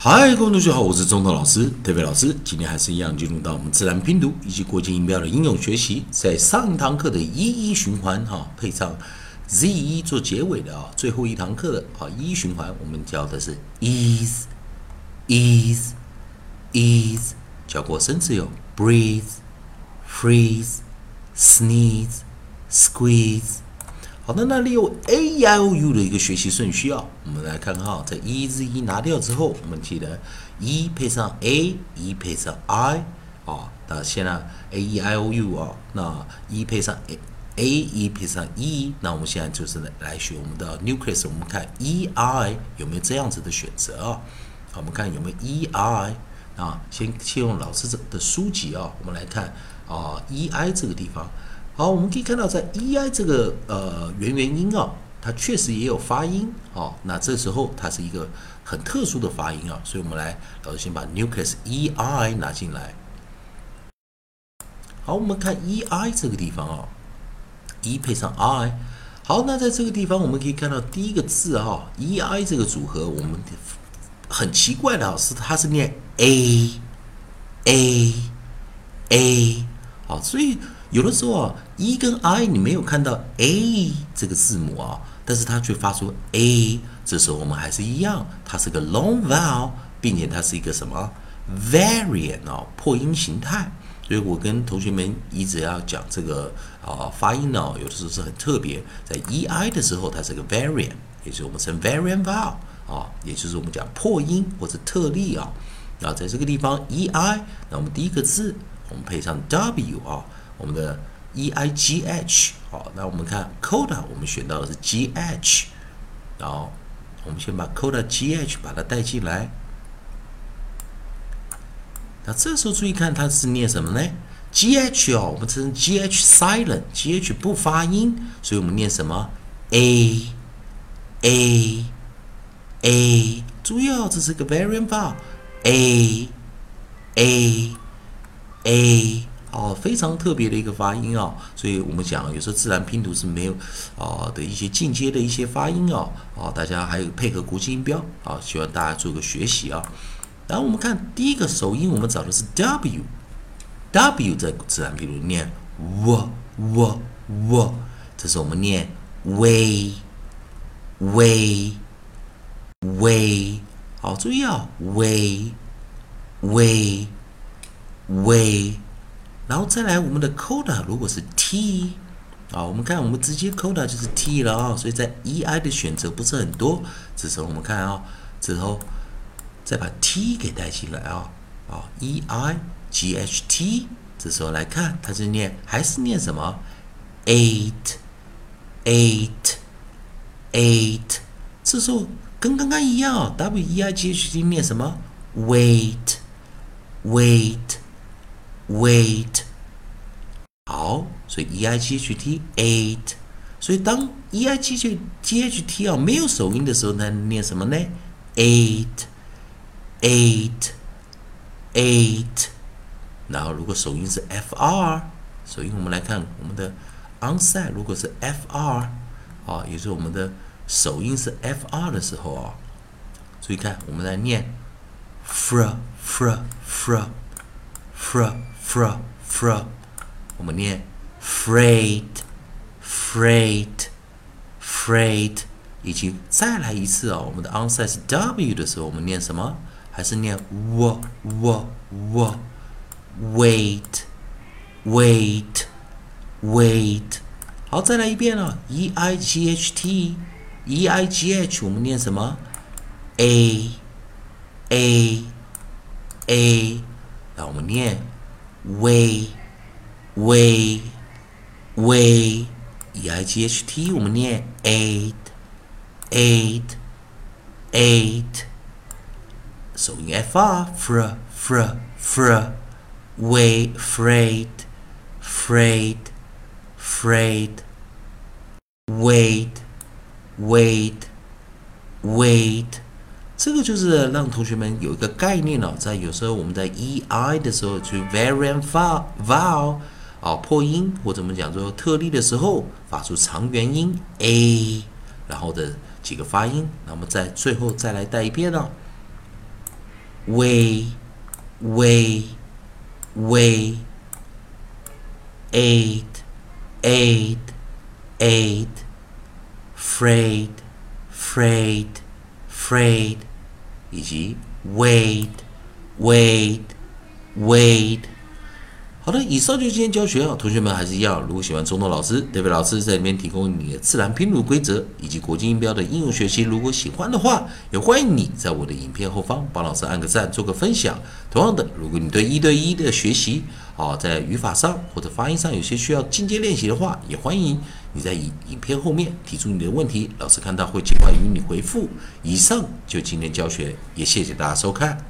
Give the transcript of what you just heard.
嗨，各位同学好，我是中头老师，特别老师。今天还是一样进入到我们自然拼读以及国际音标的应用学习。在上一堂课的一一循环哈，配上 z 一做结尾的啊，最后一堂课的啊一一循环，我们教的是 ease ease ease，教过生字有 breathe freeze sneeze squeeze。好的，那利用 a e i o u 的一个学习顺序啊，我们来看看哈，在 e z e 拿掉之后，我们记得 e 配上 a，e 配上 i 啊，那现在 a e i o u 啊，那 e 配上 a a e 配上 e，那我们现在就是来学我们的 nucleus，我们看 e i 有没有这样子的选择啊？我们看有没有 e i 啊？先借用老师的书籍啊，我们来看啊 e i 这个地方。好，我们可以看到，在 e i 这个呃元元音啊，它确实也有发音哦。那这时候它是一个很特殊的发音啊，所以我们来老师先把 nucleus e i 拿进来。好，我们看 e i 这个地方啊，e 配上 i。好，那在这个地方我们可以看到第一个字啊，e i 这个组合，我们很奇怪的啊，是它是念 a a a 好，所以。有的时候啊，e 跟 i 你没有看到 a 这个字母啊，但是它却发出 a，这时候我们还是一样，它是个 long vowel，并且它是一个什么 variant 啊破音形态。所以我跟同学们一直要讲这个啊发音呢，有的时候是很特别，在 e i 的时候它是个 variant，也就是我们称 variant vowel 啊，也就是我们讲破音或者特例啊。那在这个地方 e i，那我们第一个字我们配上 w 啊。我们的 e i g h 好，那我们看 coda，我们选到的是 g h，然后我们先把 coda g h 把它带进来。那这时候注意看它是念什么呢？g h 哦，我们称 g h silent，g h 不发音，所以我们念什么？a a a，注意哦，这是个 variant vowel，a a a。哦，非常特别的一个发音啊，所以我们讲有时候自然拼读是没有啊的一些进阶的一些发音啊，啊，大家还有配合国际音标啊，希望大家做个学习啊。然后我们看第一个首音，我们找的是 W，W 在自然拼读念 w w w，这是我们念 way way way，好，注意啊，way way way。然后再来，我们的 coda 如果是 t 啊，我们看我们直接 coda 就是 t 了啊，所以在 e i 的选择不是很多。这时候我们看啊，之后再把 t 给带进来啊啊 e i g h t，这时候来看它是念还是念什么 eight eight eight，这时候跟刚刚一样，w e i g h t 念什么 wait wait。wait 好，所以 e-i-g-h-t eight，所以当 e-i-g 就 g-h-t 啊没有首音的时候，那念什么呢？eight，eight，eight，然后如果首音是 f-r，首音我们来看我们的 onside，如果是 f-r 啊，也就是我们的首音是 f-r 的时候啊，注意看我们来念 f-r，f-r，f-r，f-r。Fr fr，我们念 freight freight freight，以及再来一次啊，我们的 onside 是 w 的时候，我们念什么？还是念 w w w wait wait wait。好，再来一遍了，e i g h t e i g h，我们念什么？a a a，那我们念。way way way e i g h t 我们念 eight eight eight 首音 f r fr fr fr way freight freight freight wait wait wait 这个就是让同学们有一个概念了，在有时候我们在 ei 的时候，去 variant vowel 啊、破音或者我们讲说特例的时候，发出长元音 a，然后的几个发音，那么在最后再来带一遍呢。way way way eight eight eight freight freight freight 以及 wait, wait, wait. 好的，以上就是今天教学啊，同学们还是一样，如果喜欢中东老师、代表老师在里面提供你的自然拼读规则以及国际音标的应用学习，如果喜欢的话，也欢迎你在我的影片后方帮老师按个赞，做个分享。同样的，如果你对一对一的学习啊，在语法上或者发音上有些需要进阶练习的话，也欢迎你在影影片后面提出你的问题，老师看到会尽快与你回复。以上就今天教学，也谢谢大家收看。